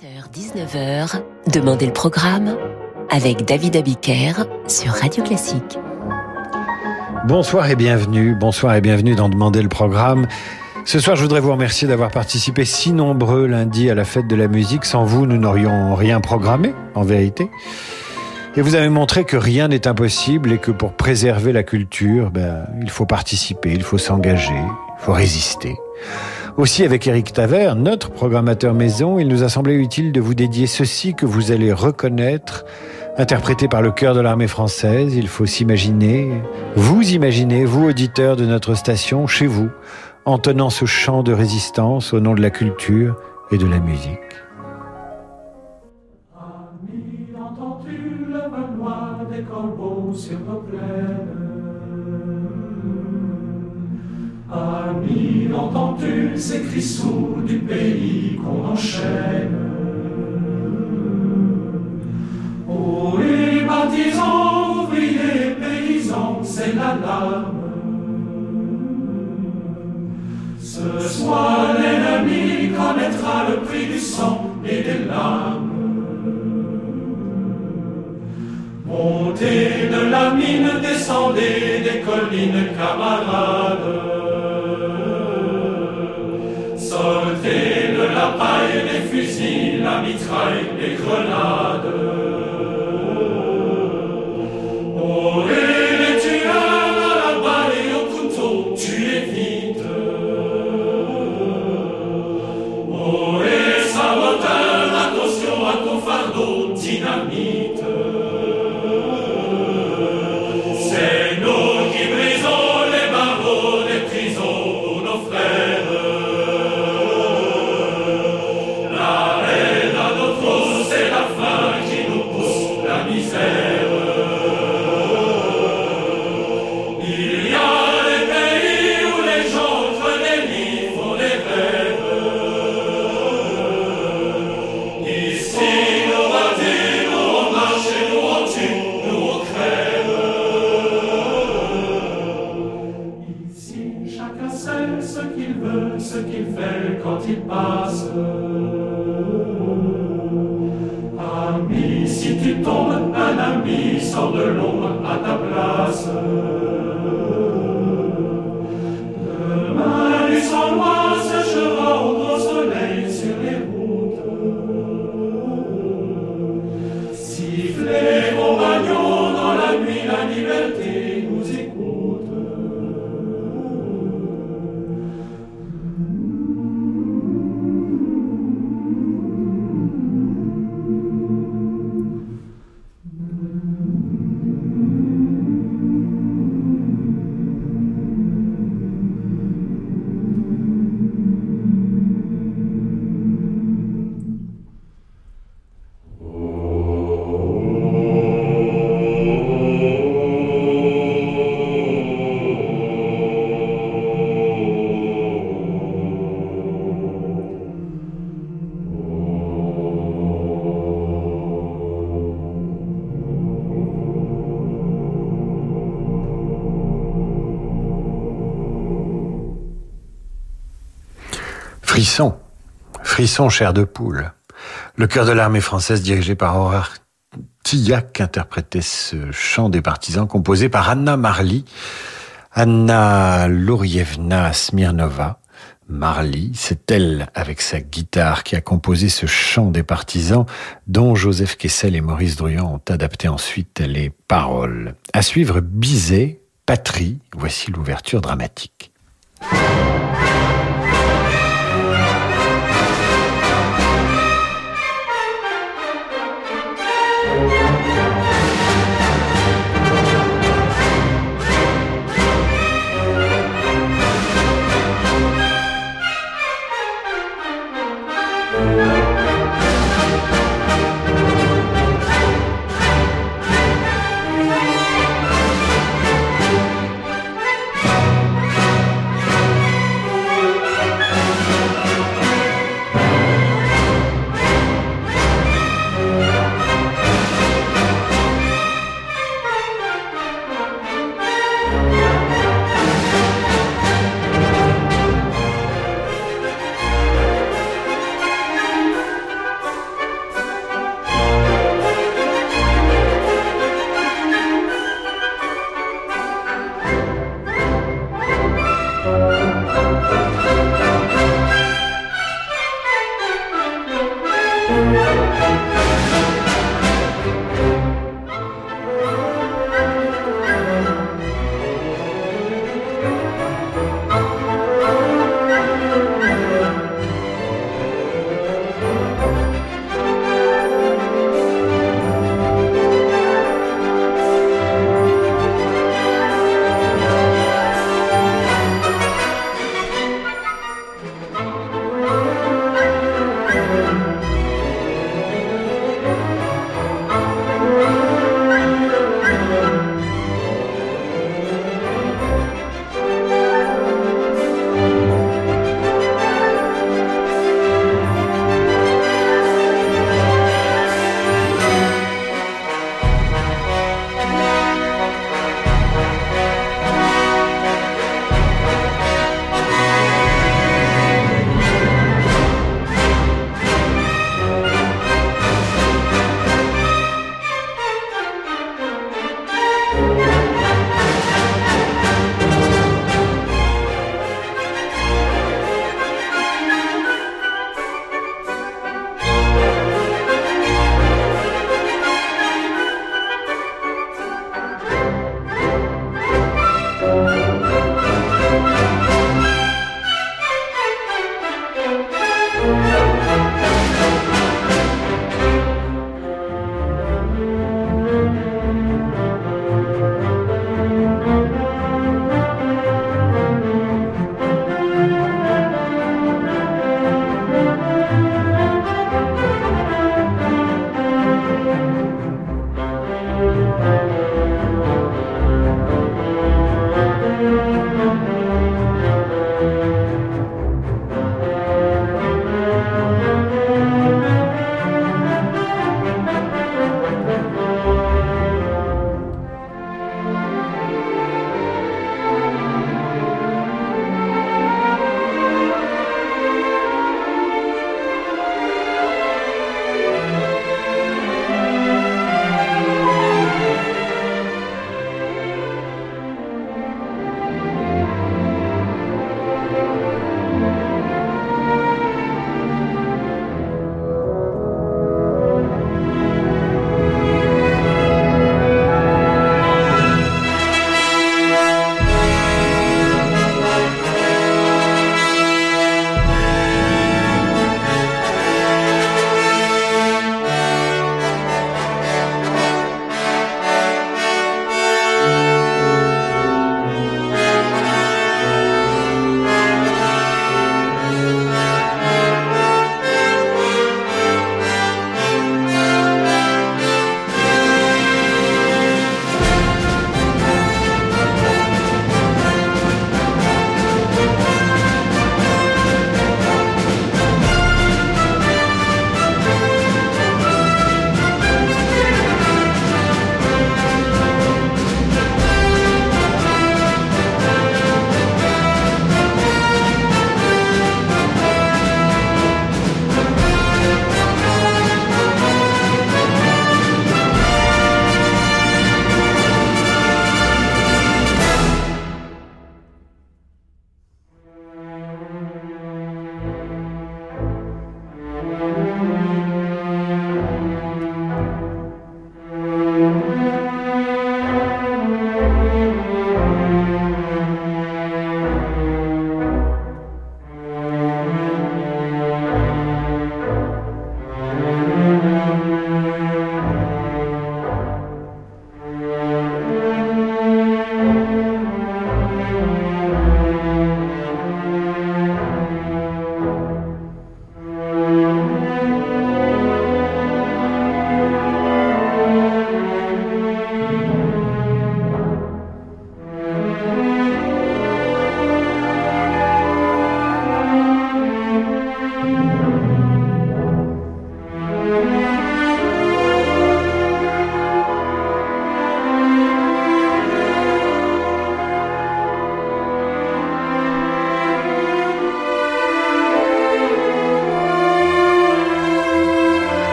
18h-19h, Demandez le programme avec David Abiker sur Radio Classique. Bonsoir et bienvenue, bonsoir et bienvenue dans Demandez le programme. Ce soir, je voudrais vous remercier d'avoir participé si nombreux lundi à la fête de la musique. Sans vous, nous n'aurions rien programmé, en vérité. Et vous avez montré que rien n'est impossible et que pour préserver la culture, ben, il faut participer, il faut s'engager, il faut résister. Aussi, avec Eric Taver, notre programmateur maison, il nous a semblé utile de vous dédier ceci que vous allez reconnaître, interprété par le chœur de l'armée française. Il faut s'imaginer, vous imaginez, vous auditeurs de notre station, chez vous, en tenant ce chant de résistance au nom de la culture et de la musique. Ami, entends-tu ces cris sourds du pays qu'on enchaîne Oh, les baptisants, ouvriers, paysans, c'est l'alarme. Ce soir, l'ennemi connaîtra le prix du sang et des larmes. Montez de la mine, descendez des collines, camarades. La paille, les fusils, la mitraille, les grenades. Frisson, frisson chair de poule. Le chœur de l'armée française dirigé par Aurore Tillac interprétait ce chant des partisans composé par Anna Marly, Anna Lourievna Smirnova. Marly, c'est elle avec sa guitare qui a composé ce chant des partisans dont Joseph Kessel et Maurice Druyon ont adapté ensuite les paroles. À suivre Bizet, Patrie, voici l'ouverture dramatique.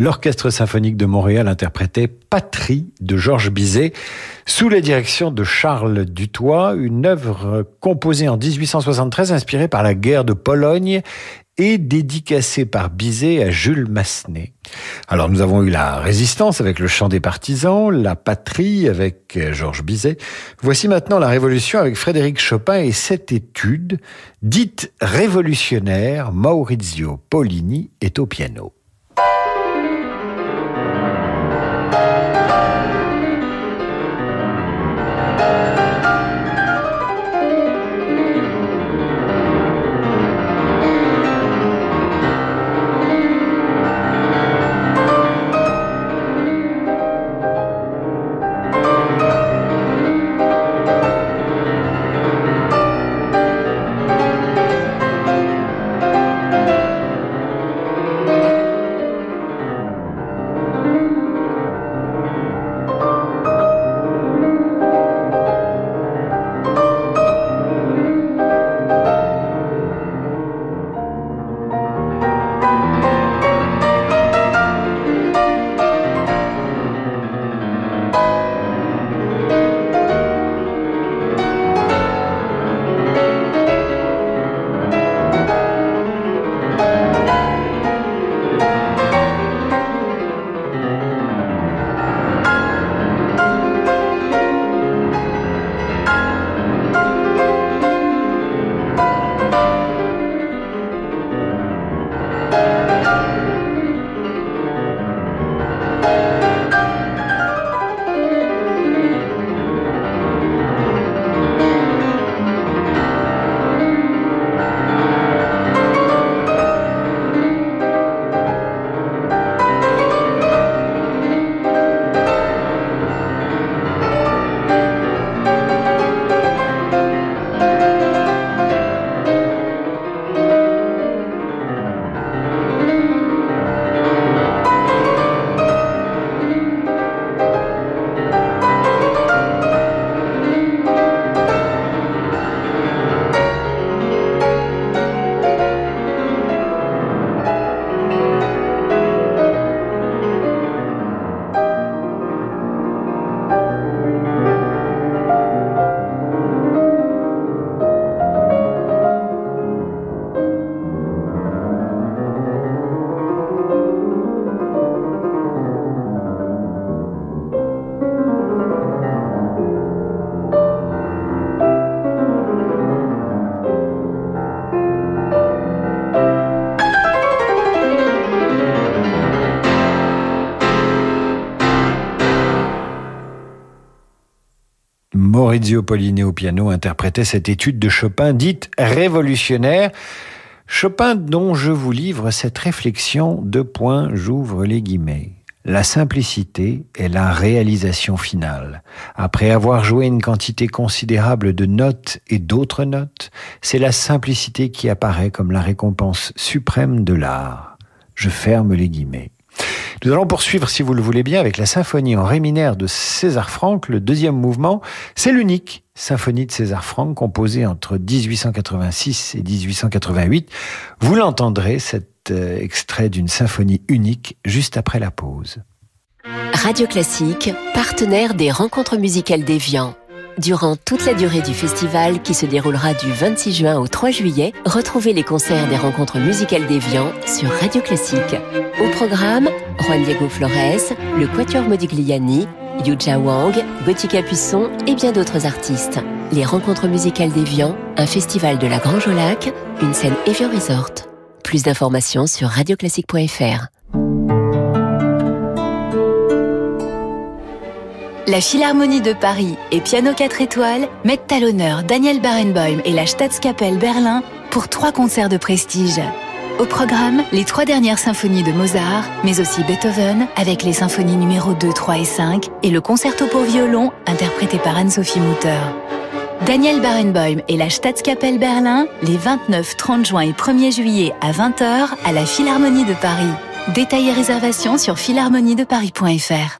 l'Orchestre symphonique de Montréal interprétait Patrie de Georges Bizet sous la direction de Charles Dutoit, une œuvre composée en 1873 inspirée par la guerre de Pologne et dédicacée par Bizet à Jules Massenet. Alors nous avons eu la résistance avec le chant des partisans, la patrie avec Georges Bizet. Voici maintenant la révolution avec Frédéric Chopin et cette étude, dite révolutionnaire, Maurizio Pollini est au piano. Maurizio Pollini au piano interprétait cette étude de Chopin dite révolutionnaire. Chopin dont je vous livre cette réflexion, deux points, j'ouvre les guillemets. La simplicité est la réalisation finale. Après avoir joué une quantité considérable de notes et d'autres notes, c'est la simplicité qui apparaît comme la récompense suprême de l'art. Je ferme les guillemets. Nous allons poursuivre, si vous le voulez bien, avec la symphonie en ré mineur de César Franck, le deuxième mouvement. C'est l'unique symphonie de César Franck composée entre 1886 et 1888. Vous l'entendrez, cet euh, extrait d'une symphonie unique, juste après la pause. Radio Classique, partenaire des rencontres musicales d'Evian. Durant toute la durée du festival qui se déroulera du 26 juin au 3 juillet, retrouvez les concerts des rencontres musicales d'Evian sur Radio Classique. Au programme, Juan Diego Flores, le Quatuor Modigliani, Yuja Wang, Gauthier Capuçon et bien d'autres artistes. Les rencontres musicales d'Evian, un festival de la Grange au Lac, une scène Evian Resort. Plus d'informations sur radioclassique.fr. La Philharmonie de Paris et Piano 4 étoiles mettent à l'honneur Daniel Barenboim et la Staatskapelle Berlin pour trois concerts de prestige. Au programme, les trois dernières symphonies de Mozart, mais aussi Beethoven, avec les symphonies numéro 2, 3 et 5, et le concerto pour violon, interprété par Anne-Sophie Mutter. Daniel Barenboim et la Staatskapelle Berlin, les 29, 30 juin et 1er juillet à 20h à la Philharmonie de Paris. Détails et réservations sur philharmoniedeparis.fr.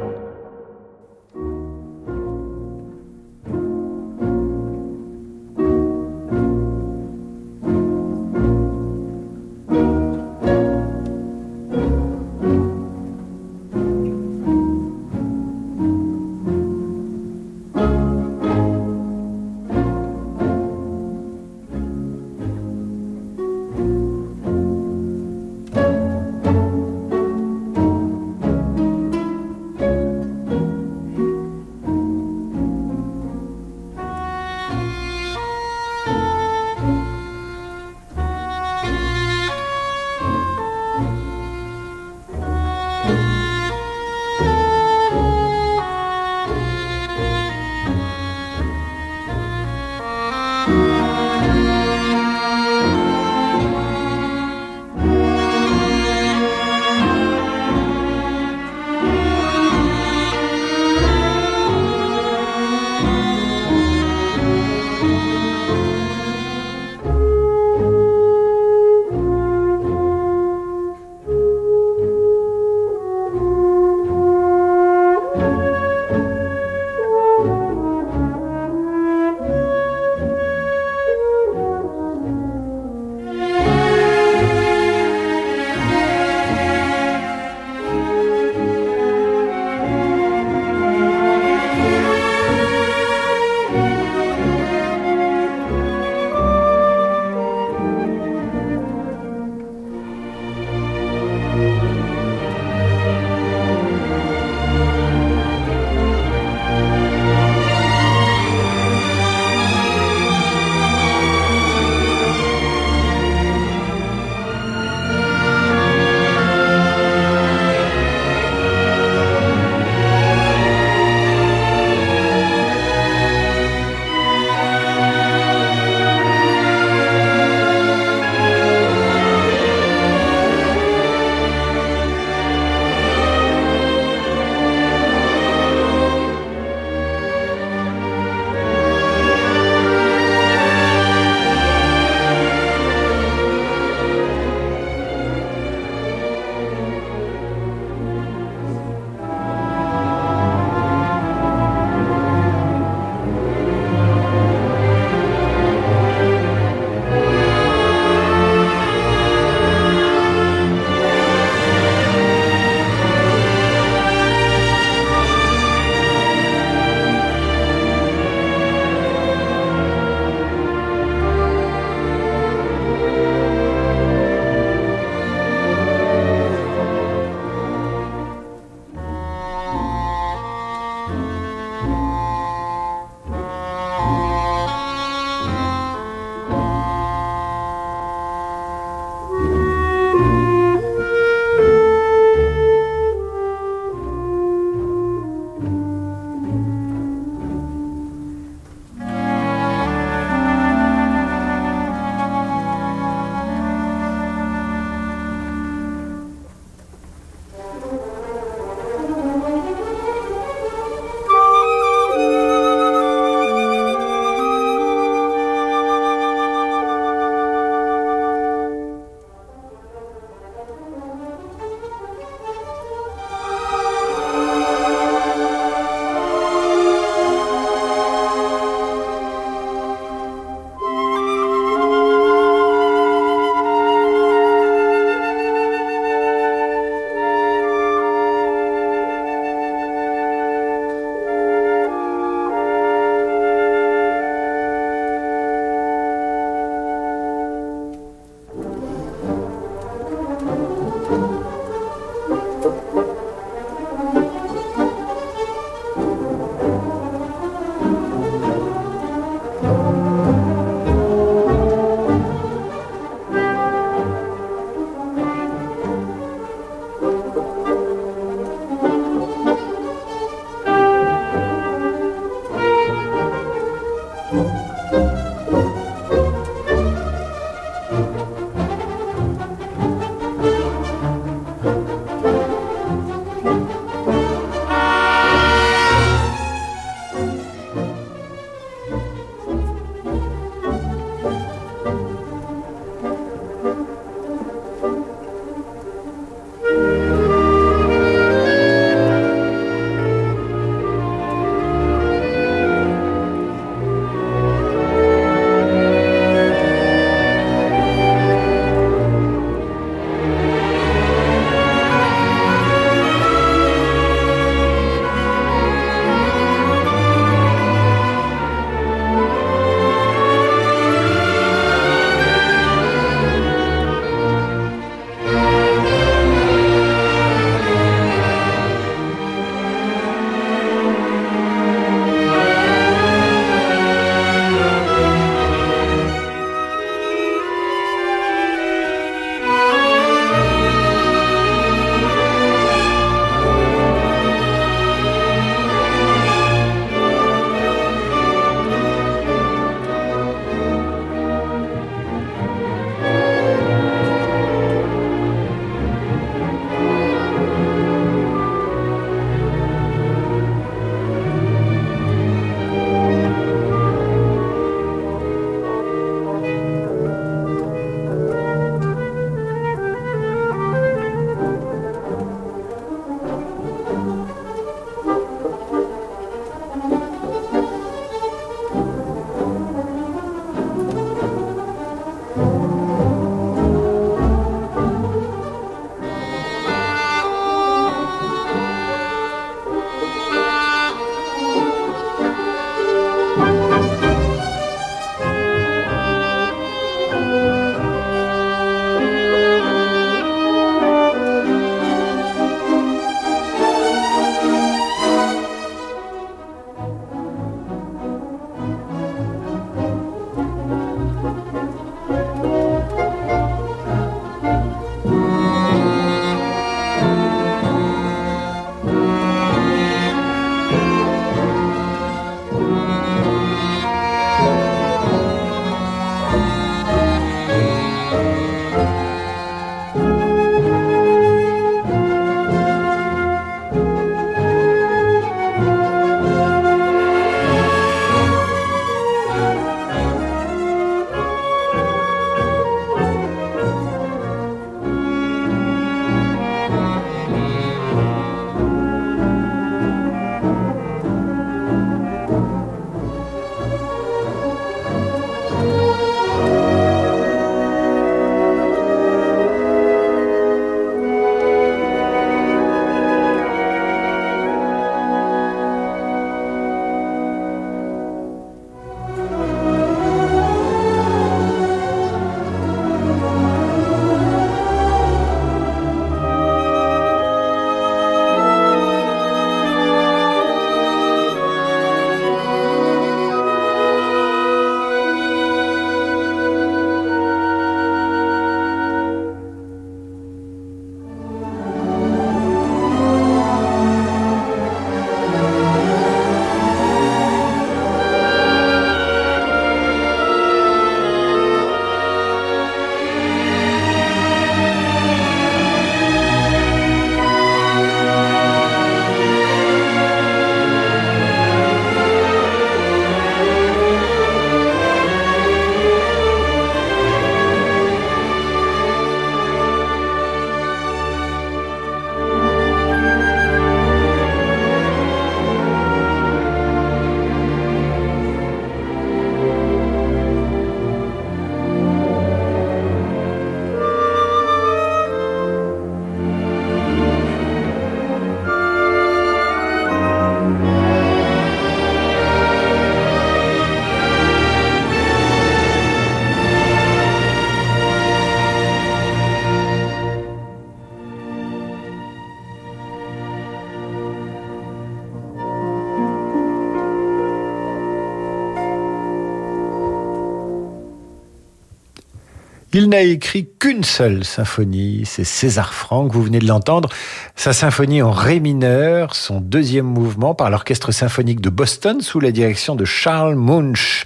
Il n'a écrit qu'une seule symphonie, c'est César Franck, vous venez de l'entendre, sa symphonie en ré mineur, son deuxième mouvement par l'Orchestre symphonique de Boston sous la direction de Charles Munch.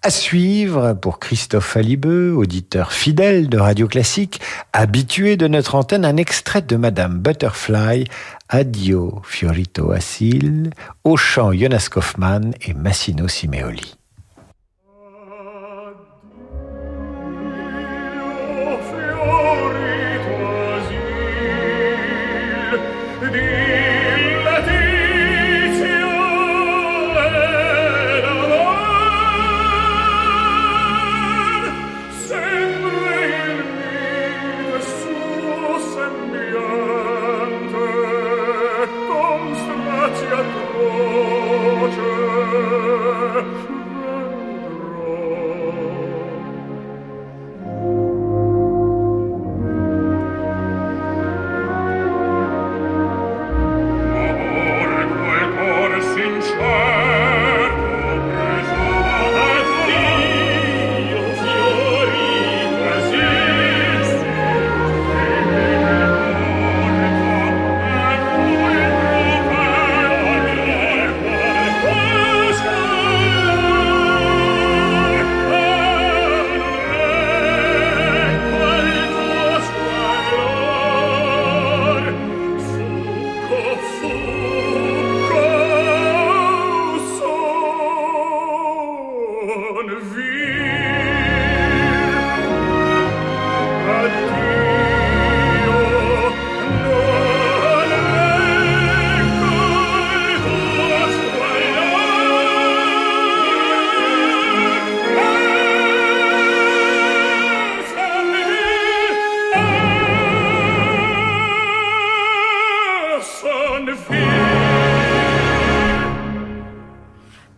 À suivre pour Christophe Alibeux, auditeur fidèle de Radio Classique, habitué de notre antenne, un extrait de Madame Butterfly, Adio Fiorito Asil, au chant Jonas Kaufmann et Massino Simeoli.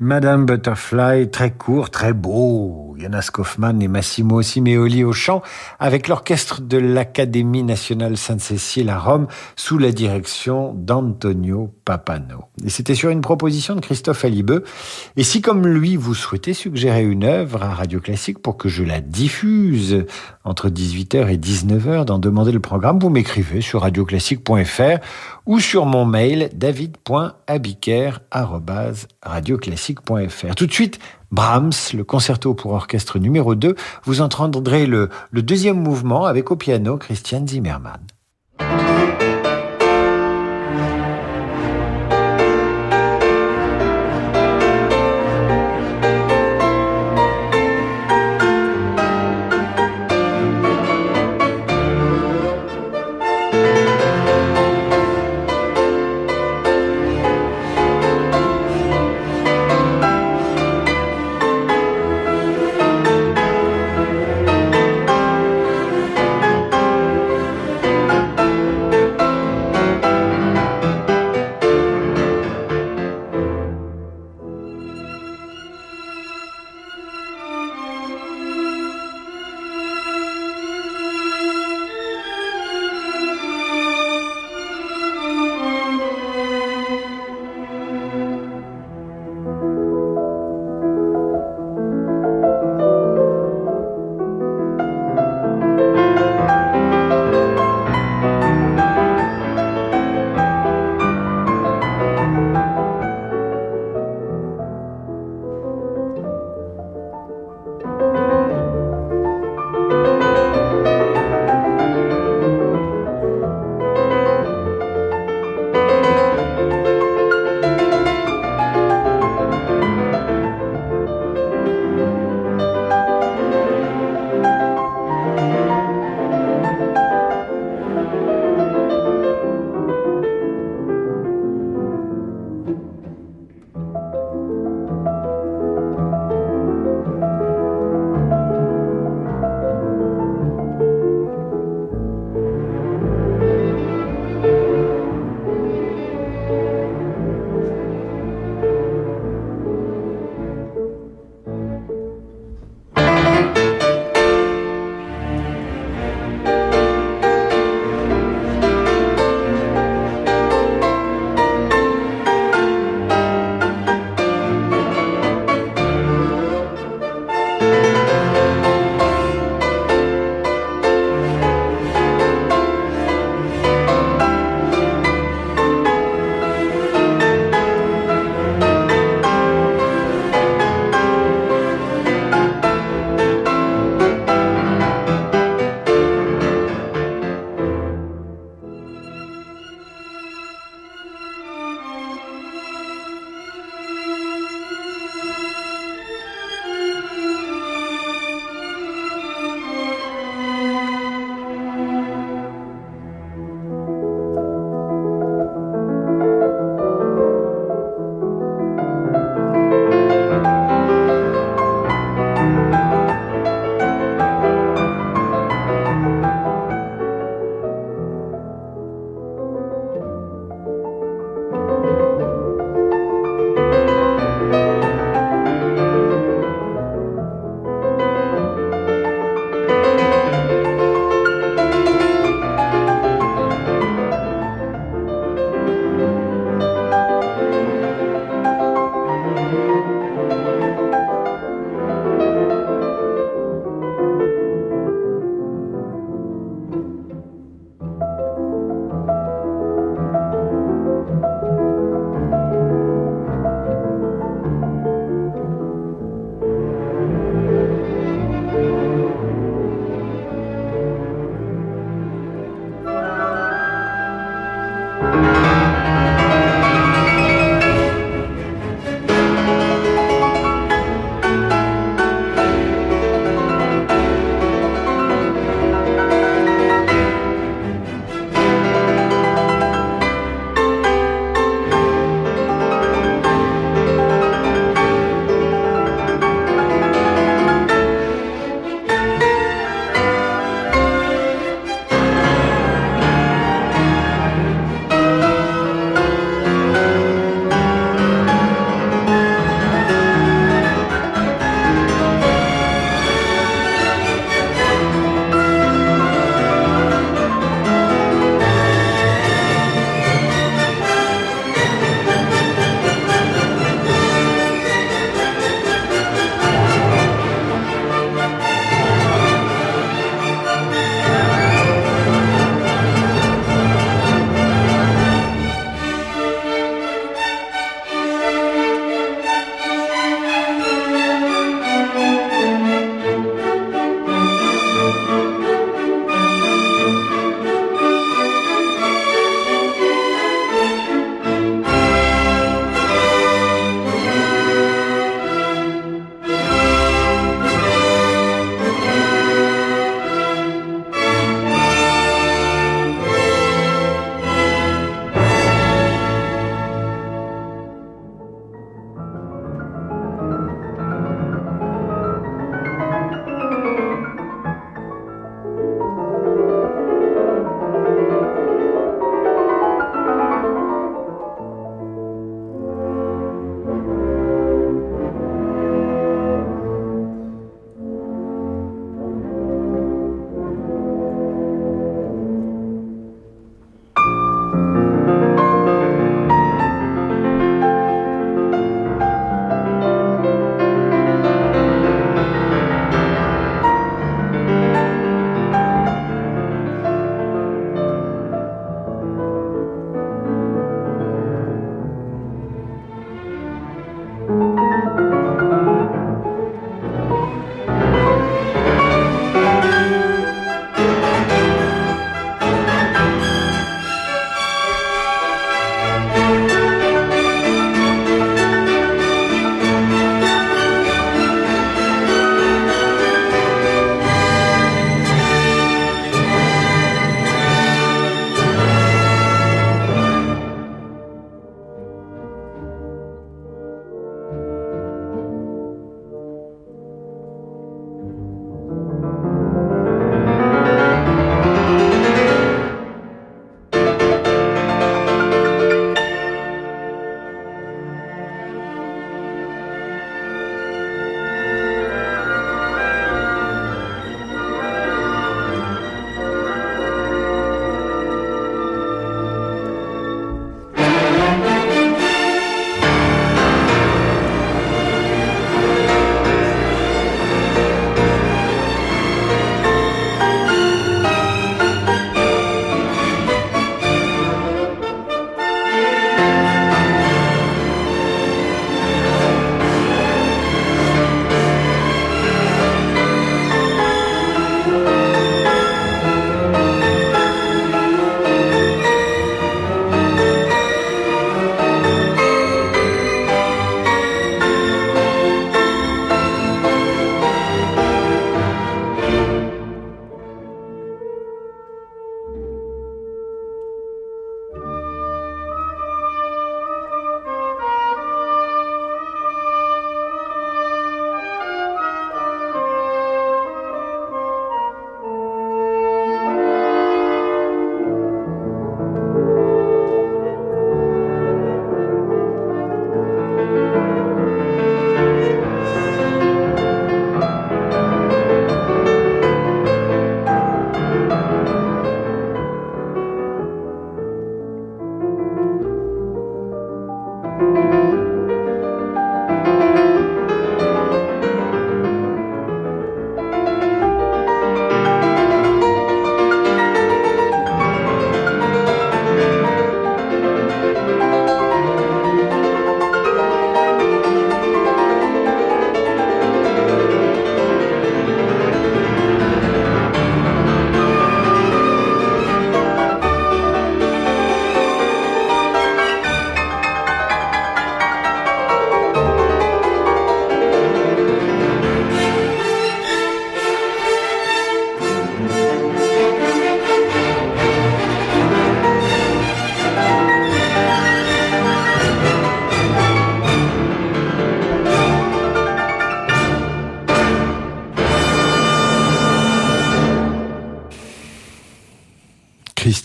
Madame Butterfly, très court, très beau. Jonas Kaufmann et Massimo Simeoli au chant, avec l'orchestre de l'Académie nationale Sainte-Cécile à Rome, sous la direction d'Antonio Papano. Et c'était sur une proposition de Christophe Alibeux. Et si, comme lui, vous souhaitez suggérer une œuvre à Radio Classique pour que je la diffuse entre 18h et 19h dans Demander le programme, vous m'écrivez sur radioclassique.fr ou sur mon mail david.abiker.radioclassique.fr. Tout de suite, Brahms, le concerto pour orchestre numéro 2, vous entendrez le, le deuxième mouvement avec au piano Christian Zimmermann.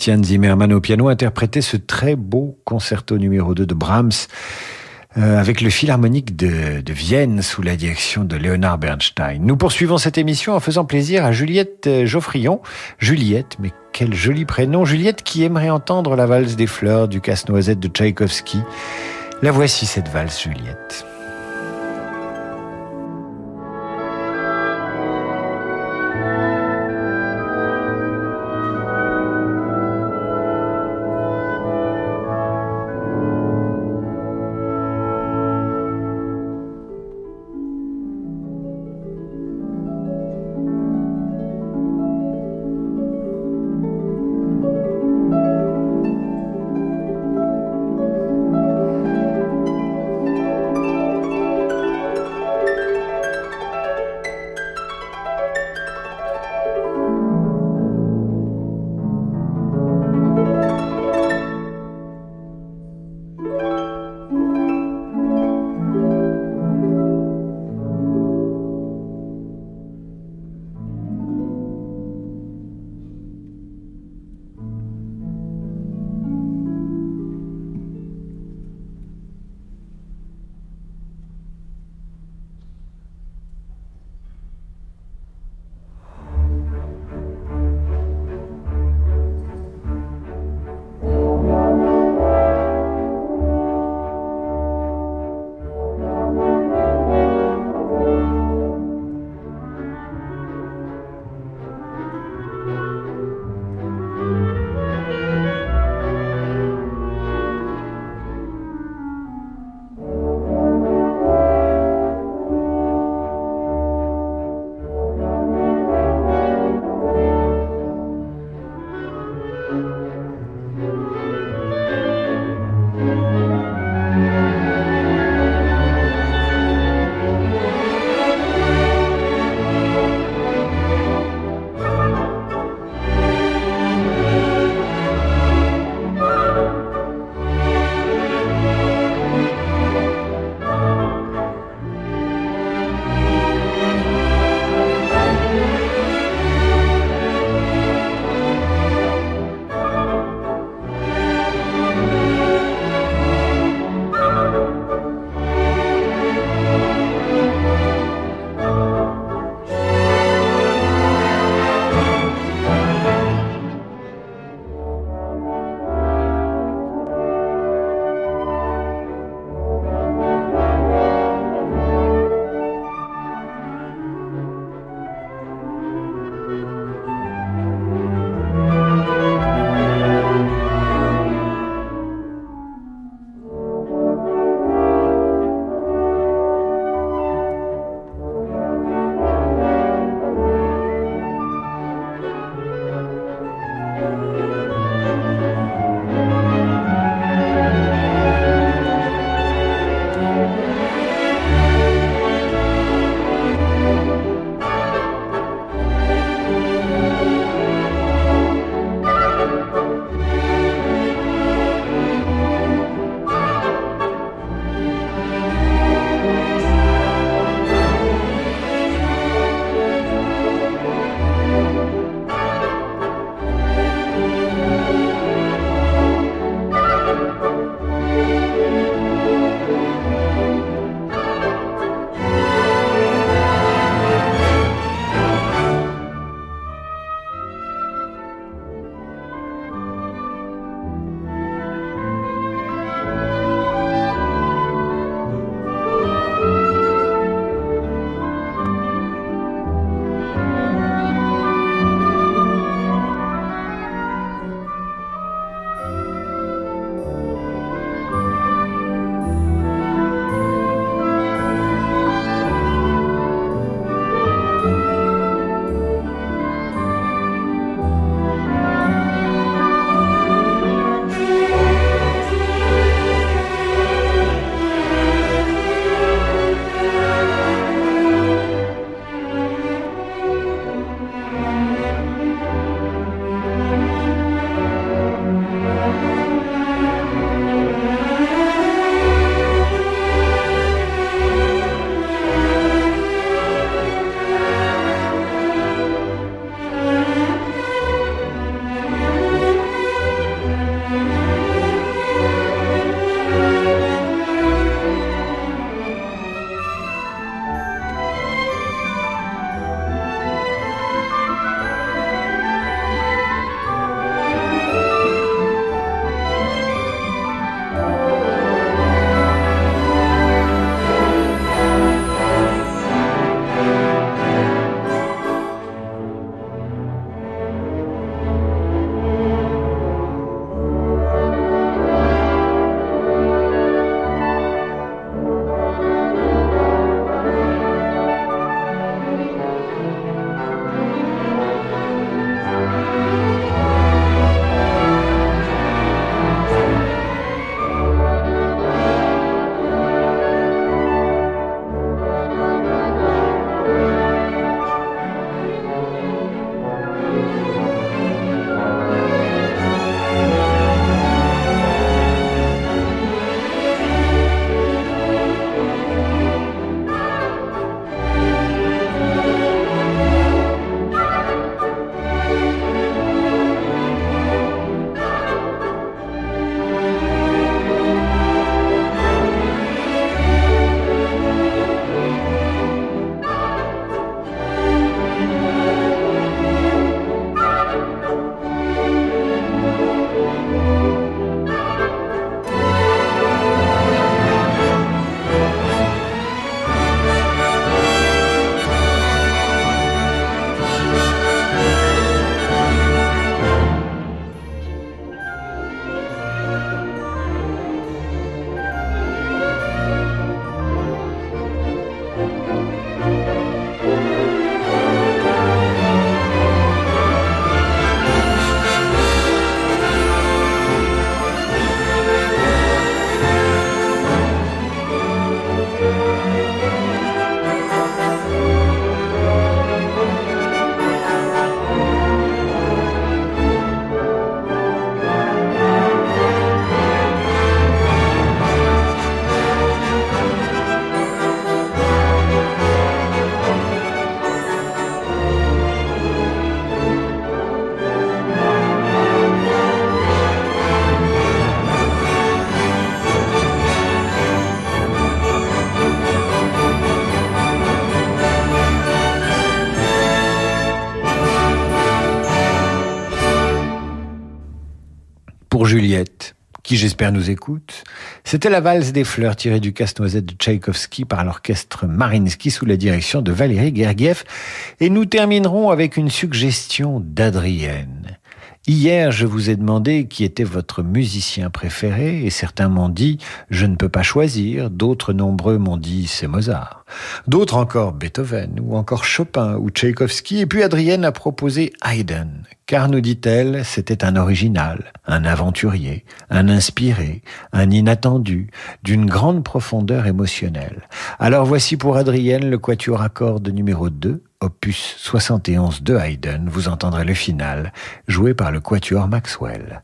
Christian Zimmermann au piano interprétait ce très beau concerto numéro 2 de Brahms euh, avec le Philharmonique de, Vienne sous la direction de Leonard Bernstein. Nous poursuivons cette émission en faisant plaisir à Juliette euh, Geoffrion. Juliette, mais quel joli prénom. Juliette qui aimerait entendre la valse des fleurs du casse-noisette de Tchaïkovski. La voici cette valse, Juliette. Juliette, qui j'espère nous écoute. C'était la valse des fleurs tirée du casse-noisette de Tchaïkovski par l'orchestre Marinsky sous la direction de Valérie Gergiev. Et nous terminerons avec une suggestion d'Adrienne. Hier, je vous ai demandé qui était votre musicien préféré et certains m'ont dit je ne peux pas choisir, d'autres nombreux m'ont dit c'est Mozart, d'autres encore Beethoven ou encore Chopin ou Tchaïkovski. Et puis Adrienne a proposé Haydn. Car nous dit-elle c'était un original, un aventurier, un inspiré, un inattendu, d'une grande profondeur émotionnelle. Alors voici pour Adrienne le quatuor à cordes numéro 2 opus 71 de Haydn, vous entendrez le final, joué par le quatuor Maxwell.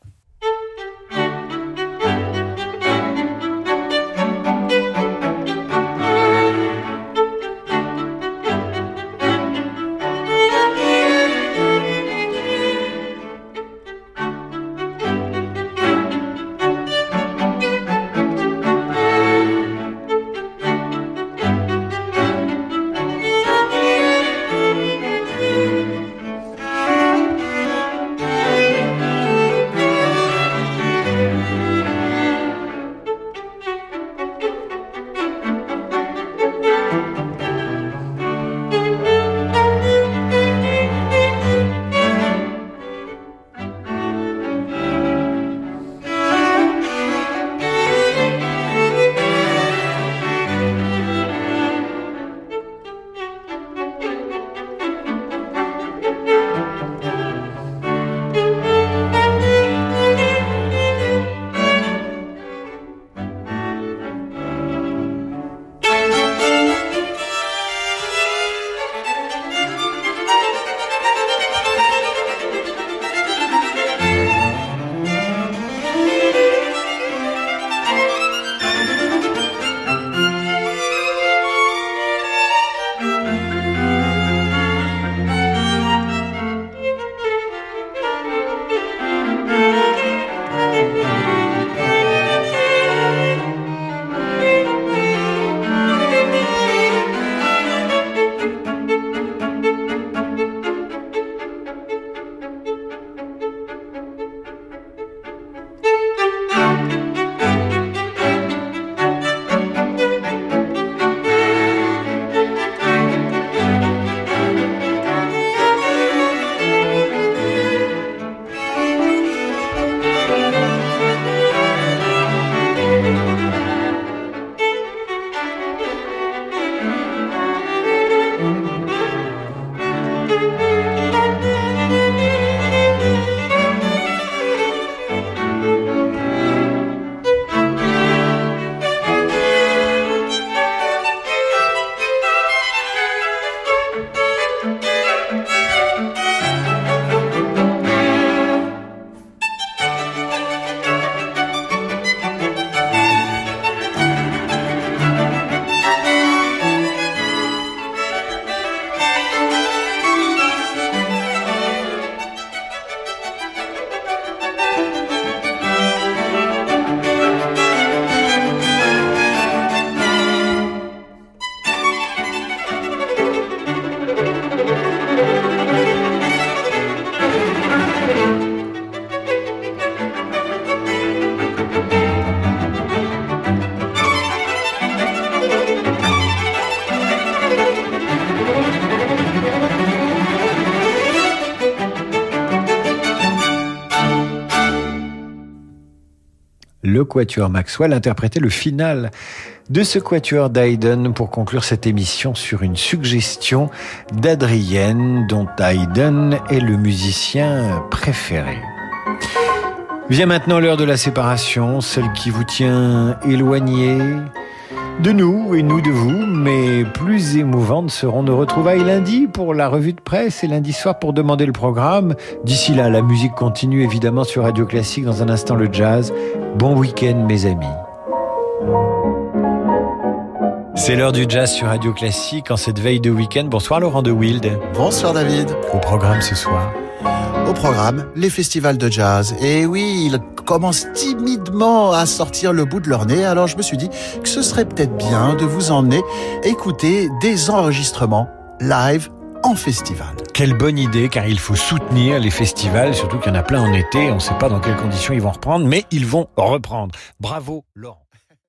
Quatuor Maxwell interprétait le final de ce quatuor d'Haydn pour conclure cette émission sur une suggestion d'Adrienne dont Haydn est le musicien préféré. Vient maintenant l'heure de la séparation, celle qui vous tient éloigné, de nous et nous de vous, mais plus émouvantes seront nos retrouvailles lundi pour la revue de presse et lundi soir pour demander le programme. D'ici là, la musique continue évidemment sur Radio Classique, dans un instant le jazz. Bon week-end mes amis. C'est l'heure du jazz sur Radio Classique en cette veille de week-end. Bonsoir Laurent de Wild. Bonsoir David. Au programme ce soir. Au programme, les festivals de jazz. Et oui, ils commencent timidement à sortir le bout de leur nez, alors je me suis dit que ce serait peut-être bien de vous emmener écouter des enregistrements live en festival. Quelle bonne idée, car il faut soutenir les festivals, surtout qu'il y en a plein en été. On ne sait pas dans quelles conditions ils vont reprendre, mais ils vont reprendre. Bravo, Laurent.